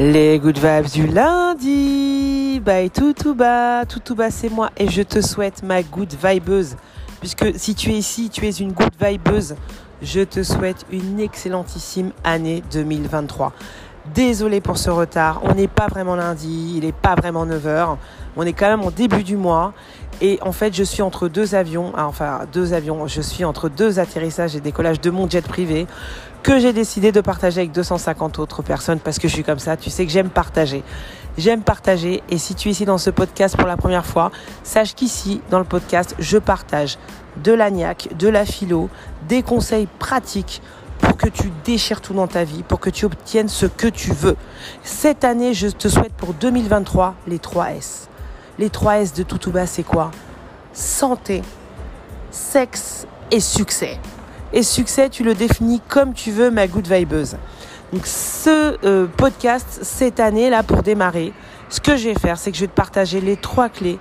Les good vibes du lundi, bye tout tout bas, tout tout bas c'est moi et je te souhaite ma good vibeuse. Puisque si tu es ici, tu es une good vibeuse, je te souhaite une excellentissime année 2023. Désolé pour ce retard, on n'est pas vraiment lundi, il n'est pas vraiment 9h, on est quand même au début du mois. Et en fait je suis entre deux avions, ah, enfin deux avions, je suis entre deux atterrissages et décollages de mon jet privé que j'ai décidé de partager avec 250 autres personnes parce que je suis comme ça. Tu sais que j'aime partager. J'aime partager et si tu es ici dans ce podcast pour la première fois, sache qu'ici, dans le podcast, je partage de l'agnac, de la philo, des conseils pratiques pour que tu déchires tout dans ta vie, pour que tu obtiennes ce que tu veux. Cette année, je te souhaite pour 2023 les 3 S. Les 3 S de tout bas, c'est quoi? Santé, sexe et succès. Et succès, tu le définis comme tu veux, ma good vibeuse. Donc ce euh, podcast, cette année, là, pour démarrer, ce que je vais faire, c'est que je vais te partager les trois clés.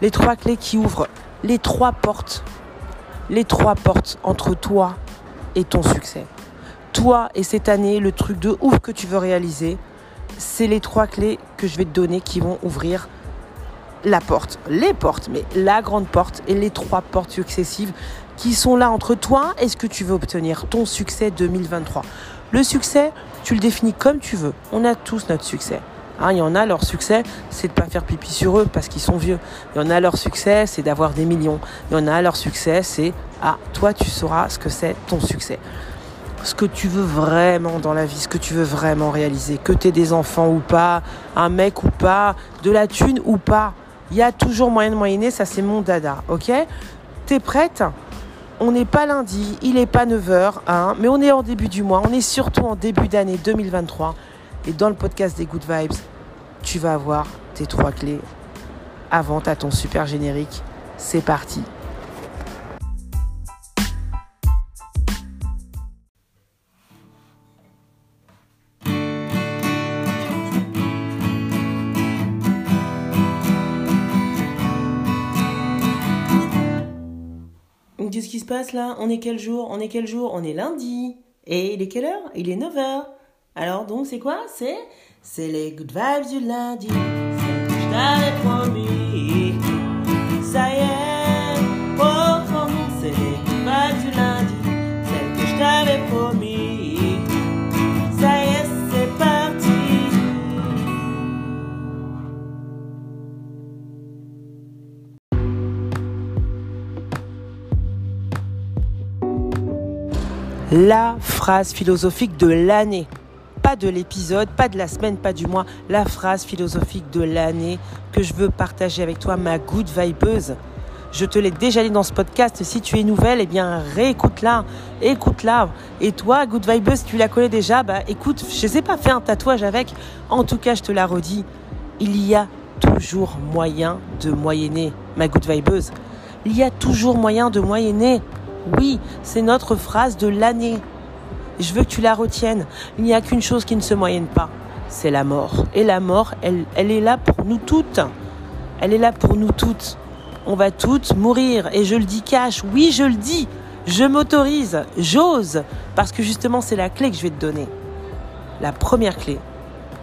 Les trois clés qui ouvrent les trois portes. Les trois portes entre toi et ton succès. Toi et cette année, le truc de ouf que tu veux réaliser, c'est les trois clés que je vais te donner qui vont ouvrir la porte, les portes, mais la grande porte et les trois portes successives qui sont là entre toi et ce que tu veux obtenir, ton succès 2023. Le succès, tu le définis comme tu veux. On a tous notre succès. Hein, il y en a, leur succès, c'est de pas faire pipi sur eux parce qu'ils sont vieux. Il y en a, leur succès, c'est d'avoir des millions. Il y en a, leur succès, c'est, ah, toi, tu sauras ce que c'est ton succès. Ce que tu veux vraiment dans la vie, ce que tu veux vraiment réaliser. Que tu aies des enfants ou pas, un mec ou pas, de la thune ou pas. Il y a toujours moyen de ça c'est mon dada, ok? T'es prête? On n'est pas lundi, il n'est pas 9h, hein, mais on est en début du mois, on est surtout en début d'année 2023. Et dans le podcast des Good Vibes, tu vas avoir tes trois clés. Avant, à ton super générique. C'est parti. Là On est quel jour On est quel jour On est lundi. Et il est quelle heure? Il est 9h. Alors donc c'est quoi? C'est c'est les good vibes du lundi. La phrase philosophique de l'année pas de l'épisode, pas de la semaine, pas du mois, la phrase philosophique de l'année que je veux partager avec toi, ma good vibeuse. Je te l'ai déjà dit dans ce podcast, si tu es nouvelle, eh bien réécoute-la, écoute-la. Et toi, good vibeuse, tu la connais déjà, bah écoute, je sais pas, fais un tatouage avec. En tout cas, je te la redis, il y a toujours moyen de moyenner, ma good vibeuse. Il y a toujours moyen de moyenner. Oui, c'est notre phrase de l'année. Je veux que tu la retiennes. Il n'y a qu'une chose qui ne se moyenne pas, c'est la mort. Et la mort, elle, est là pour nous toutes. Elle est là pour nous toutes. On va toutes mourir. Et je le dis cash. Oui, je le dis. Je m'autorise. J'ose. Parce que justement, c'est la clé que je vais te donner. La première clé,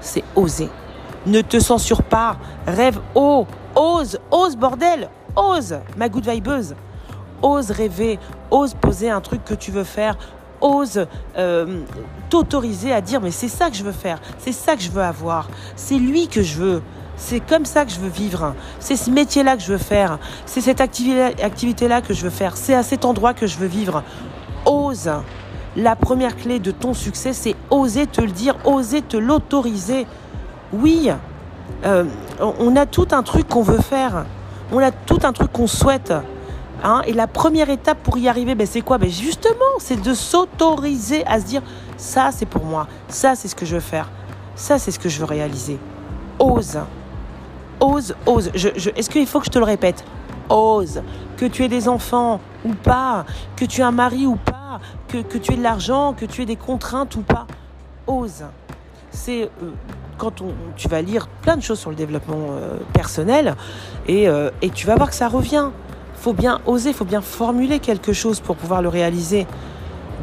c'est oser. Ne te censure pas. Rêve haut. Ose. Ose, bordel. Ose. Ma good vibeuse. Ose rêver. Ose poser un truc que tu veux faire ose euh, t'autoriser à dire mais c'est ça que je veux faire, c'est ça que je veux avoir, c'est lui que je veux. C'est comme ça que je veux vivre. C'est ce métier-là que je veux faire. C'est cette activité-là que je veux faire. C'est à cet endroit que je veux vivre. Ose. La première clé de ton succès, c'est oser te le dire, oser te l'autoriser. Oui, euh, on a tout un truc qu'on veut faire. On a tout un truc qu'on souhaite. Hein, et la première étape pour y arriver, ben, c'est quoi? Ben, Justement, c'est de s'autoriser à se dire, ça c'est pour moi, ça c'est ce que je veux faire, ça c'est ce que je veux réaliser. Ose. Ose, ose. Est-ce qu'il faut que je te le répète? Ose. Que tu aies des enfants ou pas, que tu aies un mari ou pas, que, tu aies de l'argent, que tu aies des contraintes ou pas. Ose. C'est euh, quand on, tu vas lire plein de choses sur le développement euh, personnel et, euh, et tu vas voir que ça revient faut bien oser, faut bien formuler quelque chose pour pouvoir le réaliser.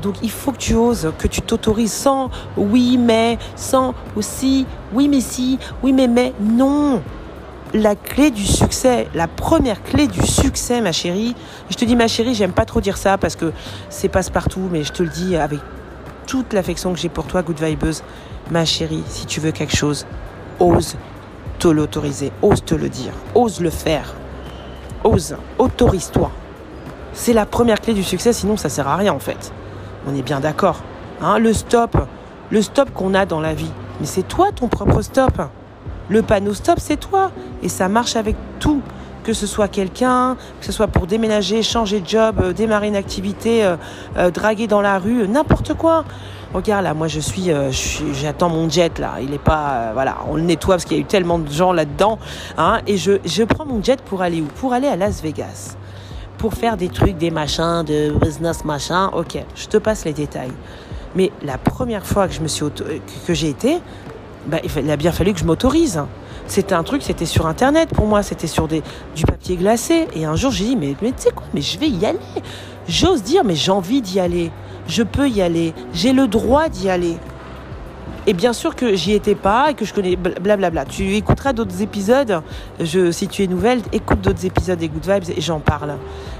Donc il faut que tu oses, que tu t'autorises sans oui mais, sans aussi oui mais si, oui mais mais. Non, la clé du succès, la première clé du succès, ma chérie. Je te dis ma chérie, j'aime pas trop dire ça parce que c'est passe-partout, mais je te le dis avec toute l'affection que j'ai pour toi, Good Vibeuse. Ma chérie, si tu veux quelque chose, ose te l'autoriser, ose te le dire, ose le faire. Ose, autorise-toi. C'est la première clé du succès, sinon ça sert à rien en fait. On est bien d'accord. Hein, le stop, le stop qu'on a dans la vie. Mais c'est toi ton propre stop. Le panneau stop, c'est toi. Et ça marche avec tout. Que ce soit quelqu'un, que ce soit pour déménager, changer de job, euh, démarrer une activité, euh, euh, draguer dans la rue, n'importe quoi. Regarde là, moi je suis, j'attends mon jet là. Il est pas, voilà, on le nettoie parce qu'il y a eu tellement de gens là-dedans, hein, et je, je prends mon jet pour aller où? Pour aller à Las Vegas, pour faire des trucs, des machins, de business machin. Ok, je te passe les détails. Mais la première fois que je me suis que j'ai été, bah, il a bien fallu que je m'autorise. C'était un truc, c'était sur Internet pour moi, c'était sur des, du papier glacé. Et un jour, j'ai dit, mais tu sais quoi, mais je vais y aller. J'ose dire, mais j'ai envie d'y aller. Je peux y aller. J'ai le droit d'y aller. Et bien sûr que j'y étais pas et que je connais blablabla. Tu écouteras d'autres épisodes. Si tu es nouvelle, écoute d'autres épisodes des Good Vibes et j'en parle.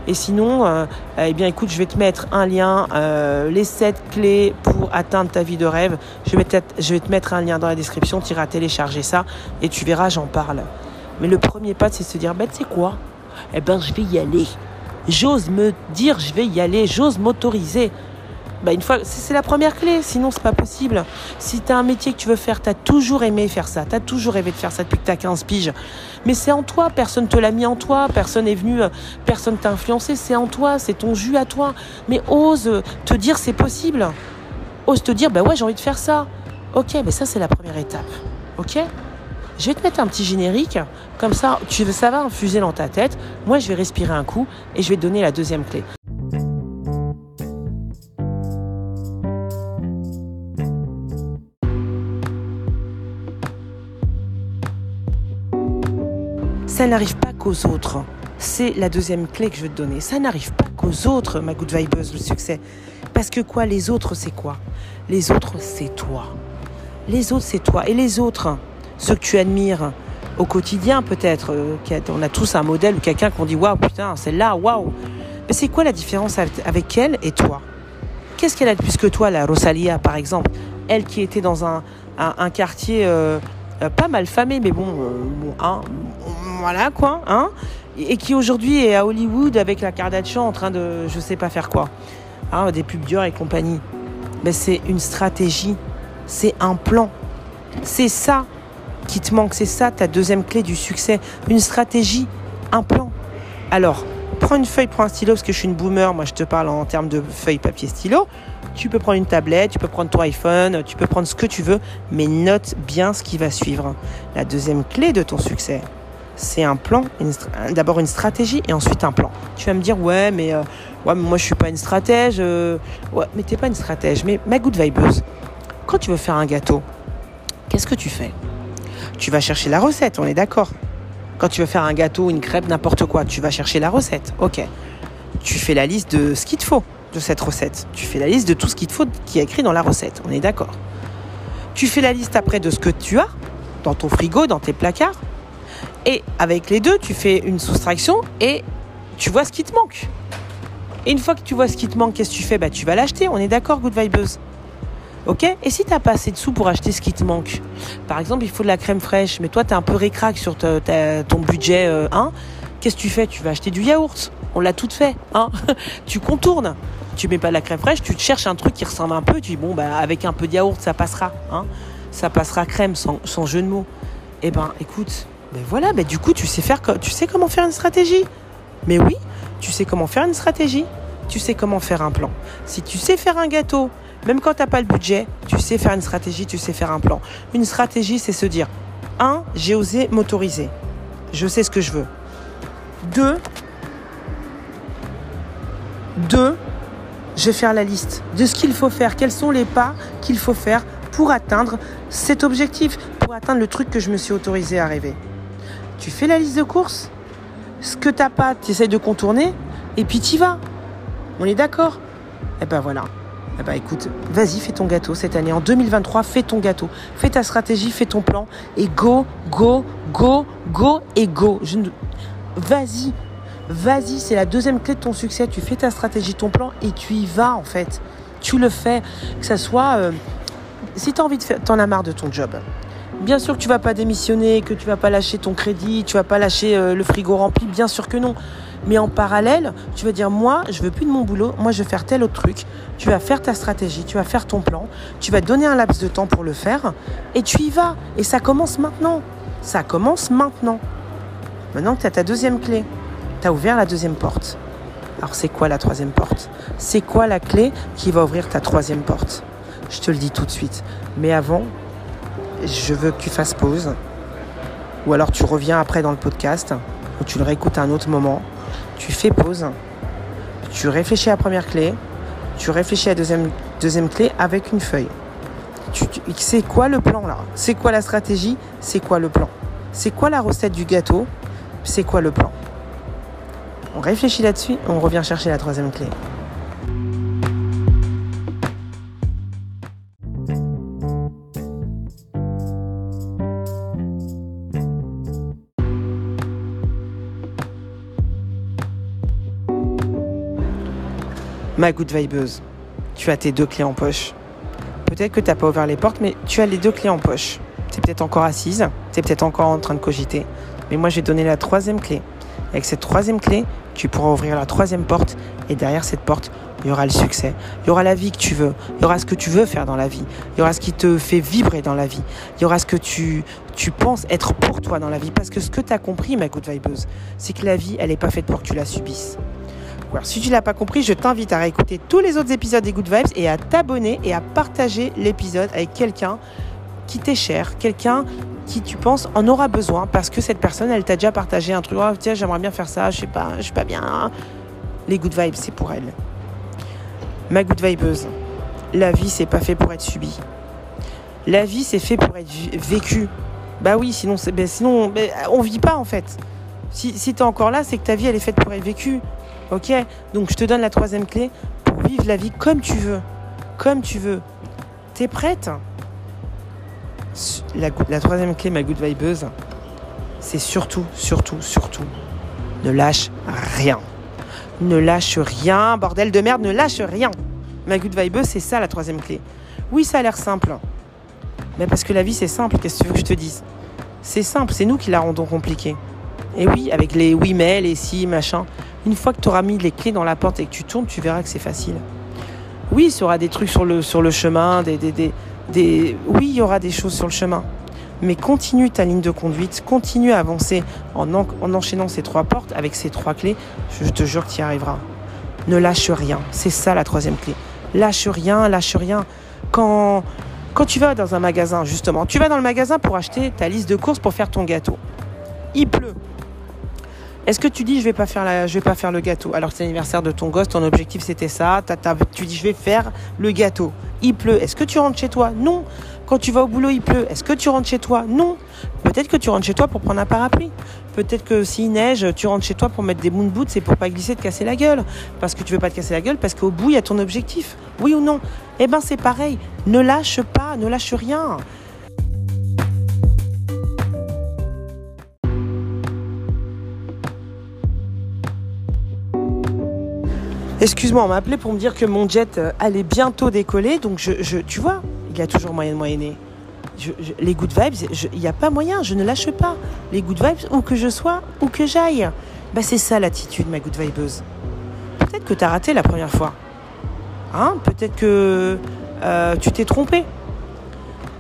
Et sinon, euh, eh bien écoute, je vais te mettre un lien, euh, les 7 clés pour atteindre ta vie de rêve. Je vais, te mettre un lien dans la description, tu iras télécharger ça et tu verras, j'en parle. Mais le premier pas, c'est de se dire, ben sais quoi? Eh ben je vais y aller. J'ose me dire, je vais y aller, j'ose m'autoriser. Bah, une fois, c'est la première clé, sinon c'est pas possible. Si tu as un métier que tu veux faire, tu as toujours aimé faire ça, tu as toujours rêvé de faire ça depuis que tu as 15 piges. Mais c'est en toi, personne te l'a mis en toi, personne est venu, euh, personne t'a influencé, c'est en toi, c'est ton jus à toi. Mais ose te dire c'est possible. Ose te dire, bah ouais, j'ai envie de faire ça. Ok, mais ça c'est la première étape. Ok? Je vais te mettre un petit générique, comme ça, tu, ça va infuser dans ta tête. Moi, je vais respirer un coup et je vais te donner la deuxième clé. N'arrive pas qu'aux autres. C'est la deuxième clé que je veux te donner. Ça n'arrive pas qu'aux autres, ma good vibeuse, le succès. Parce que quoi, les autres, c'est quoi? Les autres, c'est toi. Les autres, c'est toi. Et les autres, ceux que tu admires au quotidien, peut-être, euh, on a tous un modèle ou quelqu'un qu'on dit waouh, putain, celle-là, waouh. Mais c'est quoi la différence avec elle et toi? Qu'est-ce qu'elle a de plus que toi, la Rosalia, par exemple? Elle qui était dans un, quartier euh, euh, pas mal famé, mais bon, bon hein, voilà quoi, hein, et qui aujourd'hui est à Hollywood avec la Kardashian en train de je sais pas faire quoi, hein, des pubs dures et compagnie. Mais c'est une stratégie, c'est un plan, c'est ça qui te manque, c'est ça ta deuxième clé du succès, une stratégie, un plan. Alors, prends une feuille, prends un stylo, parce que je suis une boomer, moi je te parle en termes de feuille, papier, stylo. Tu peux prendre une tablette, tu peux prendre ton iPhone, tu peux prendre ce que tu veux, mais note bien ce qui va suivre. La deuxième clé de ton succès, c'est un plan, d'abord une stratégie et ensuite un plan. Tu vas me dire, ouais, mais, euh, ouais, mais moi je suis pas une stratège. Euh, ouais, mais t'es pas une stratège. Mais ma good vibeuse, quand tu veux faire un gâteau, qu'est-ce que tu fais? Tu vas chercher la recette, on est d'accord. Quand tu veux faire un gâteau, une crêpe, n'importe quoi, tu vas chercher la recette. Ok. Tu fais la liste de ce qu'il te faut cette recette. Tu fais la liste de tout ce qu'il te faut qui est écrit dans la recette. On est d'accord. Tu fais la liste après de ce que tu as dans ton frigo, dans tes placards. Et avec les deux, tu fais une soustraction et tu vois ce qui te manque. Et une fois que tu vois ce qui te manque, qu'est-ce que tu fais? Bah, Tu vas l'acheter, on est d'accord, Good Vibeuse. Ok? Et si tu n'as pas assez de sous pour acheter ce qui te manque? Par exemple, il faut de la crème fraîche, mais toi, tu es un peu récrac sur ton budget euh, Qu'est-ce que tu fais? Tu vas acheter du yaourt. On l'a tout fait. Hein tu contournes. Tu mets pas de la crème fraîche, tu te cherches un truc qui ressemble un peu. Tu dis, bon, bah, avec un peu de yaourt, ça passera. Hein ça passera crème, sans, sans jeu de mots. Eh ben, écoute, ben voilà, ben du coup, tu sais, faire, tu sais comment faire une stratégie. Mais oui, tu sais comment faire une stratégie. Tu sais comment faire un plan. Si tu sais faire un gâteau, même quand tu n'as pas le budget, tu sais faire une stratégie, tu sais faire un plan. Une stratégie, c'est se dire, un, j'ai osé m'autoriser. Je sais ce que je veux. Deux, deux, je vais faire la liste de ce qu'il faut faire, quels sont les pas qu'il faut faire pour atteindre cet objectif, pour atteindre le truc que je me suis autorisé à rêver tu fais la liste de courses. Ce que t'as pas, tu essayes de contourner et puis tu vas. On est d'accord? Eh ben voilà. Eh ben écoute, vas-y, fais ton gâteau cette année. En 2023, fais ton gâteau. Fais ta stratégie, fais ton plan. Et go, go, go, go et go. Vas-y, vas-y, c'est la deuxième clé de ton succès. Tu fais ta stratégie, ton plan et tu y vas en fait. Tu le fais. Que ça soit... Euh, si tu as envie de faire... T'en as marre de ton job. Bien sûr que tu vas pas démissionner, que tu vas pas lâcher ton crédit, tu vas pas lâcher euh, le frigo rempli, bien sûr que non. Mais en parallèle, tu vas dire moi, je veux plus de mon boulot, moi je veux faire tel autre truc. Tu vas faire ta stratégie, tu vas faire ton plan, tu vas donner un laps de temps pour le faire et tu y vas. Et ça commence maintenant. Ça commence maintenant. Maintenant que tu as ta deuxième clé, tu as ouvert la deuxième porte. Alors c'est quoi la troisième porte? C'est quoi la clé qui va ouvrir ta troisième porte? Je te le dis tout de suite. Mais avant, je veux que tu fasses pause. Ou alors tu reviens après dans le podcast, ou tu le réécoutes à un autre moment. Tu fais pause. Tu réfléchis à la première clé. Tu réfléchis à la deuxième, deuxième clé avec une feuille. c'est quoi le plan là? C'est quoi la stratégie? C'est quoi le plan? C'est quoi la recette du gâteau? C'est quoi le plan? On réfléchit là-dessus, on revient chercher la troisième clé. Ma good vibeuse, tu as tes deux clés en poche. Peut-être que tu n'as pas ouvert les portes, mais tu as les deux clés en poche. Tu es peut-être encore assise, tu es peut-être encore en train de cogiter. Mais moi, j'ai donné la troisième clé. Avec cette troisième clé, tu pourras ouvrir la troisième porte. Et derrière cette porte, il y aura le succès. Il y aura la vie que tu veux. Il y aura ce que tu veux faire dans la vie. Il y aura ce qui te fait vibrer dans la vie. Il y aura ce que tu, penses être pour toi dans la vie. Parce que ce que tu as compris, ma good vibeuse, c'est que la vie, elle n'est pas faite pour que tu la subisses si tu l'as pas compris, je t'invite à réécouter tous les autres épisodes des Good Vibes et à t'abonner et à partager l'épisode avec quelqu'un qui t'est cher, quelqu'un qui tu penses en aura besoin parce que cette personne, elle t'a déjà partagé un truc. Oh, tiens, j'aimerais bien faire ça, je sais pas, je suis pas bien. Les Good Vibes, c'est pour elle. Ma Good Vibeuse, la vie, c'est pas fait pour être subie. La vie, c'est fait pour être vécue. Bah oui, sinon, ben, sinon ben, on vit pas en fait. Si, si tu es encore là, c'est que ta vie, elle est faite pour être vécue. Ok? Donc je te donne la troisième clé pour vivre la vie comme tu veux. Comme tu veux. T'es prête? La, troisième clé, ma good vibeuse, c'est surtout, surtout, surtout, ne lâche rien. Ne lâche rien, bordel de merde, ne lâche rien. Ma good vibeuse, c'est ça la troisième clé. Oui, ça a l'air simple. Mais parce que la vie, c'est simple, qu'est-ce que tu veux que je te dise? C'est simple, c'est nous qui la rendons compliquée. Et oui, avec les oui mais, les si, machin. Une fois que tu auras mis les clés dans la porte et que tu tournes, tu verras que c'est facile. Oui, il y aura des trucs sur le, chemin, des, des, des, oui, il y aura des choses sur le chemin. Mais continue ta ligne de conduite, continue à avancer en, en enchaînant ces trois portes avec ces trois clés. Je te jure que tu y arriveras. Ne lâche rien. C'est ça la troisième clé. Lâche rien, lâche rien. Quand, quand tu vas dans un magasin, justement, tu vas dans le magasin pour acheter ta liste de courses pour faire ton gâteau. Il pleut. Est-ce que tu dis je vais pas faire la, je vais pas faire le gâteau? Alors c'est l'anniversaire de ton gosse, ton objectif c'était ça. tu dis je vais faire le gâteau. Il pleut. Est-ce que tu rentres chez toi? Non. Quand tu vas au boulot il pleut. Est-ce que tu rentres chez toi? Non. Peut-être que tu rentres chez toi pour prendre un parapluie. Peut-être que s'il neige, tu rentres chez toi pour mettre des moon boots et pour pas glisser, te casser la gueule. Parce que tu veux pas te casser la gueule, parce qu'au bout il y a ton objectif. Oui ou non? Eh ben c'est pareil. Ne lâche pas, ne lâche rien. Excuse-moi, on m'a appelé pour me dire que mon jet euh, allait bientôt décoller. Donc, je, tu vois, il y a toujours moyen de moyenner. les good vibes, il n'y a pas moyen, je ne lâche pas. Les good vibes, où que je sois, où que j'aille. Bah, c'est ça l'attitude, ma good vibeuse. Peut-être que tu as raté la première fois. Hein Peut-être que euh, tu t'es trompé.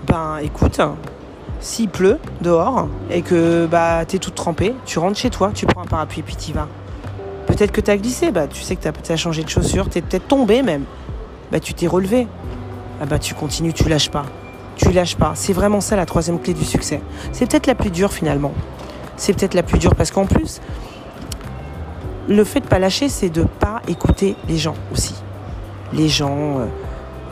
Ben, écoute, s'il pleut dehors et que bah, tu es toute trempée, tu rentres chez toi, tu prends un parapluie puis tu vas. Peut-être que tu as glissé, bah, tu sais que tu as, changé de chaussure, tu es peut-être tombé même. Bah, tu t'es relevé. Ah bah, tu continues, tu lâches pas. Tu lâches pas. C'est vraiment ça la troisième clé du succès. C'est peut-être la plus dure finalement. C'est peut-être la plus dure parce qu'en plus, le fait de pas lâcher, c'est de pas écouter les gens aussi. Les gens, euh,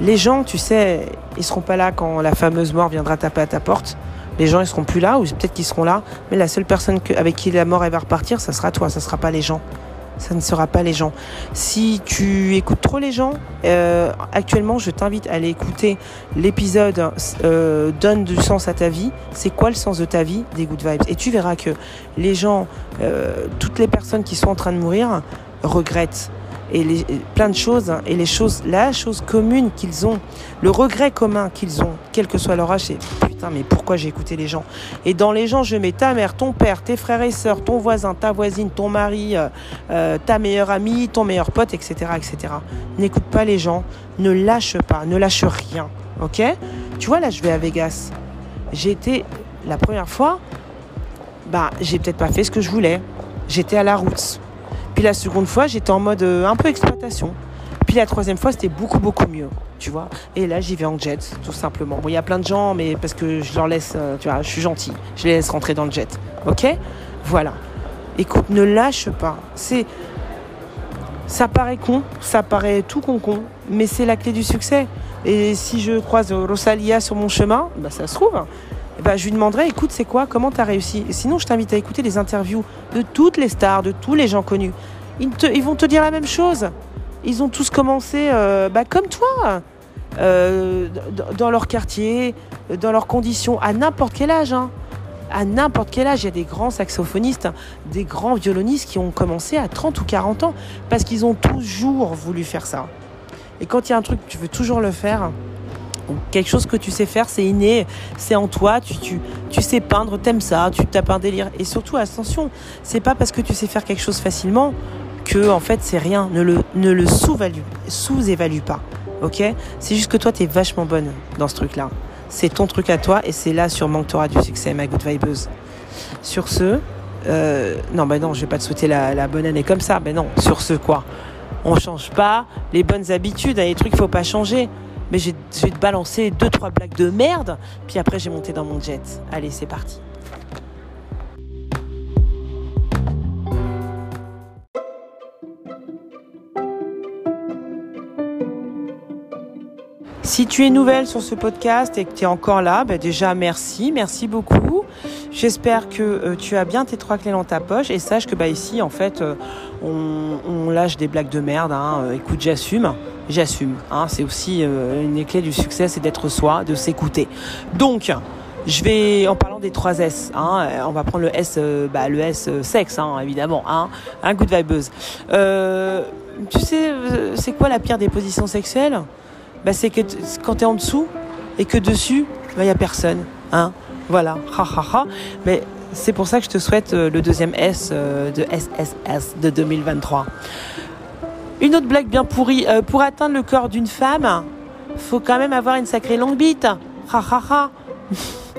les gens, tu sais, ils seront pas là quand la fameuse mort viendra taper à ta porte. Les gens, ils seront plus là, ou peut-être qu'ils seront là, mais la seule personne avec qui la mort va repartir, ça sera toi, ça sera pas les gens. Ça ne sera pas les gens. Si tu écoutes trop les gens, euh, actuellement, je t'invite à aller écouter l'épisode euh, Donne du sens à ta vie. C'est quoi le sens de ta vie? Des Good Vibes Et tu verras que les gens, euh, toutes les personnes qui sont en train de mourir, regrettent et les, plein de choses hein, et les choses la chose commune qu'ils ont le regret commun qu'ils ont quel que soit leur âge c'est putain mais pourquoi j'ai écouté les gens? Et dans les gens je mets ta mère ton père tes frères et sœurs ton voisin ta voisine ton mari euh, euh, ta meilleure amie ton meilleur pote etc etc n'écoute pas les gens ne lâche pas ne lâche rien ok? Tu vois là je vais à Vegas. J'ai été la première fois bah j'ai peut-être pas fait ce que je voulais. J'étais à la route puis la seconde fois, j'étais en mode euh, un peu exploitation. Puis la troisième fois, c'était beaucoup, beaucoup mieux, tu vois. Et là, j'y vais en jet, tout simplement. Bon, il y a plein de gens, mais parce que je leur laisse, euh, tu vois, je suis gentil. Je les laisse rentrer dans le jet. OK? Voilà. Écoute, ne lâche pas. C'est. Ça paraît con, ça paraît tout con con, mais c'est la clé du succès. Et si je croise Rosalia sur mon chemin, bah ça se trouve. Eh ben, je lui demanderai, écoute, c'est quoi? Comment tu as réussi Sinon, je t'invite à écouter les interviews de toutes les stars, de tous les gens connus. Ils, vont te dire la même chose. Ils ont tous commencé euh, bah, comme toi, euh, dans leur quartier, dans leurs conditions, à n'importe quel âge. Hein. À n'importe quel âge, il y a des grands saxophonistes, des grands violonistes qui ont commencé à 30 ou 40 ans parce qu'ils ont toujours voulu faire ça. Et quand il y a un truc, tu veux toujours le faire, quelque chose que tu sais faire, c'est inné, c'est en toi, tu, sais peindre, t'aimes ça, tu tapes un délire. Et surtout, attention, c'est pas parce que tu sais faire quelque chose facilement que, en fait, c'est rien. Ne le, ne le sous-évalue pas. Ok? C'est juste que toi, t'es vachement bonne dans ce truc-là. C'est ton truc à toi et c'est là sûrement que t'auras du succès, ma good vibeuse. Sur ce, euh, non, bah non, je vais pas te souhaiter la, la bonne année comme ça. Ben non, sur ce, quoi? On change pas les bonnes habitudes, les trucs, faut pas changer mais te balancer deux trois blagues de merde, puis après j'ai monté dans mon jet. Allez, c'est parti. Si tu es nouvelle sur ce podcast et que tu es encore là, ben déjà merci, merci beaucoup. J'espère que euh, tu as bien tes trois clés dans ta poche et sache que bah ici en fait euh, on, lâche des blagues de merde. Hein. Euh, écoute, j'assume, j'assume. Hein. C'est aussi une des clés du succès, c'est d'être soi, de s'écouter. Donc je vais en parlant des trois S. Hein, on va prendre le S, bah, le S sexe évidemment. Hein, un good vibeuse. tu sais, c'est quoi la pire des positions sexuelles bah, c'est que quand tu es en dessous et que dessus, il bah, n'y a personne. Hein voilà. Mais c'est pour ça que je te souhaite euh, le deuxième S euh, de SSS de 2023. Une autre blague bien pourrie. Euh, pour atteindre le corps d'une femme, faut quand même avoir une sacrée longue bite. Ha, ha, ha.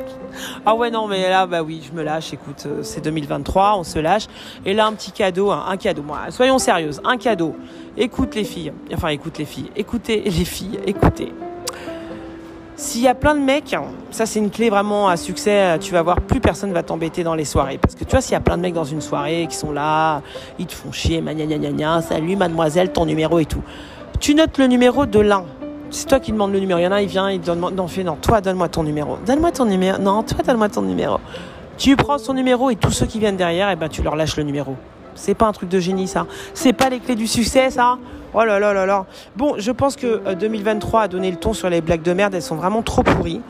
Ah ouais, non, mais là, bah oui, je me lâche. Écoute, c'est 2023, on se lâche. Et là, un petit cadeau, un cadeau. Moi, soyons sérieuses, un cadeau. Écoute les filles. Enfin, écoute les filles. Écoutez les filles. Écoutez. S'il y a plein de mecs, ça c'est une clé vraiment à succès, tu vas voir, plus personne va t'embêter dans les soirées. Parce que tu vois, s'il y a plein de mecs dans une soirée qui sont là, ils te font chier, gna gna gna salut mademoiselle, ton numéro et tout. Tu notes le numéro de l'un. C'est toi qui demandes le numéro. Il y en a, il vient, il donne, non, fais, non, toi donne-moi ton numéro. Donne-moi ton numéro. Non, toi donne-moi ton numéro. Tu prends son numéro et tous ceux qui viennent derrière, eh ben, tu leur lâches le numéro. C'est pas un truc de génie, ça. C'est pas les clés du succès, ça. Oh là là là là. Bon, je pense que 2023 euh, a donné le ton sur les blagues de merde. Elles sont vraiment trop pourries.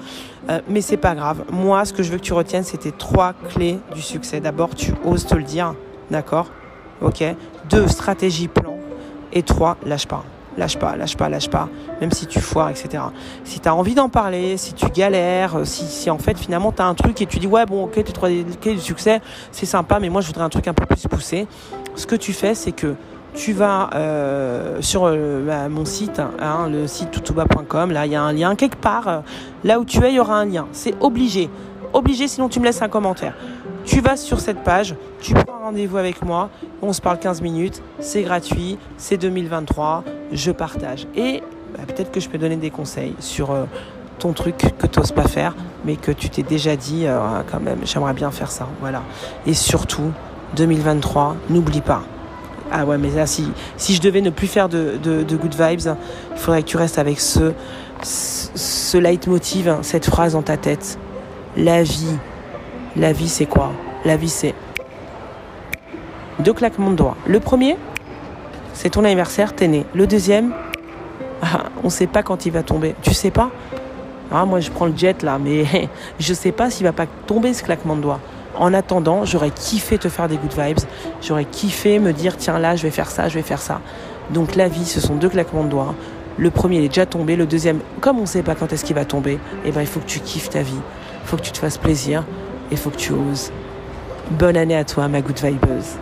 Euh, mais c'est pas grave. Moi, ce que je veux que tu retiennes, c'était trois clés du succès. D'abord, tu oses te le dire. D'accord? Ok? Deux, stratégie, plan. Et trois, lâche pas lâche pas, lâche pas, lâche pas, même si tu foires, etc. Si tu as envie d'en parler, si tu galères, euh, si, en fait finalement tu as un truc et tu dis ouais bon ok tu trouves du succès, c'est sympa, mais moi je voudrais un truc un peu plus poussé, ce que tu fais c'est que tu vas euh, sur euh, bah, mon site, hein, le site tutuba.com, là il y a un lien quelque part, là où tu es il y aura un lien, c'est obligé, obligé sinon tu me laisses un commentaire. Tu vas sur cette page, tu prends rendez-vous avec moi, on se parle 15 minutes, c'est gratuit, c'est 2023, je partage. Et bah, peut-être que je peux donner des conseils sur euh, ton truc que tu n'oses pas faire, mais que tu t'es déjà dit euh, quand même, j'aimerais bien faire ça. Voilà. Et surtout, 2023, n'oublie pas. Ah ouais, mais là, si, je devais ne plus faire de, good vibes, il faudrait que tu restes avec ce, ce leitmotiv, cette phrase dans ta tête. La vie, la vie, c'est quoi? La vie, c'est deux claquements de doigts. Le premier, c'est ton anniversaire, t'es né. Le deuxième, ah, on sait pas quand il va tomber. Tu sais pas? Ah, Moi, je prends le jet là, mais je sais pas s'il va pas tomber ce claquement de doigts. En attendant, j'aurais kiffé te faire des good vibes. J'aurais kiffé me dire, tiens là, je vais faire ça, je vais faire ça. Donc la vie, ce sont deux claquements de doigts. Le premier, il est déjà tombé. Le deuxième, comme on ne sait pas quand est-ce qu'il va tomber, eh ben, il faut que tu kiffes ta vie. Il faut que tu te fasses plaisir. Et faut que tu oses. Bonne année à toi, ma good vibeuse.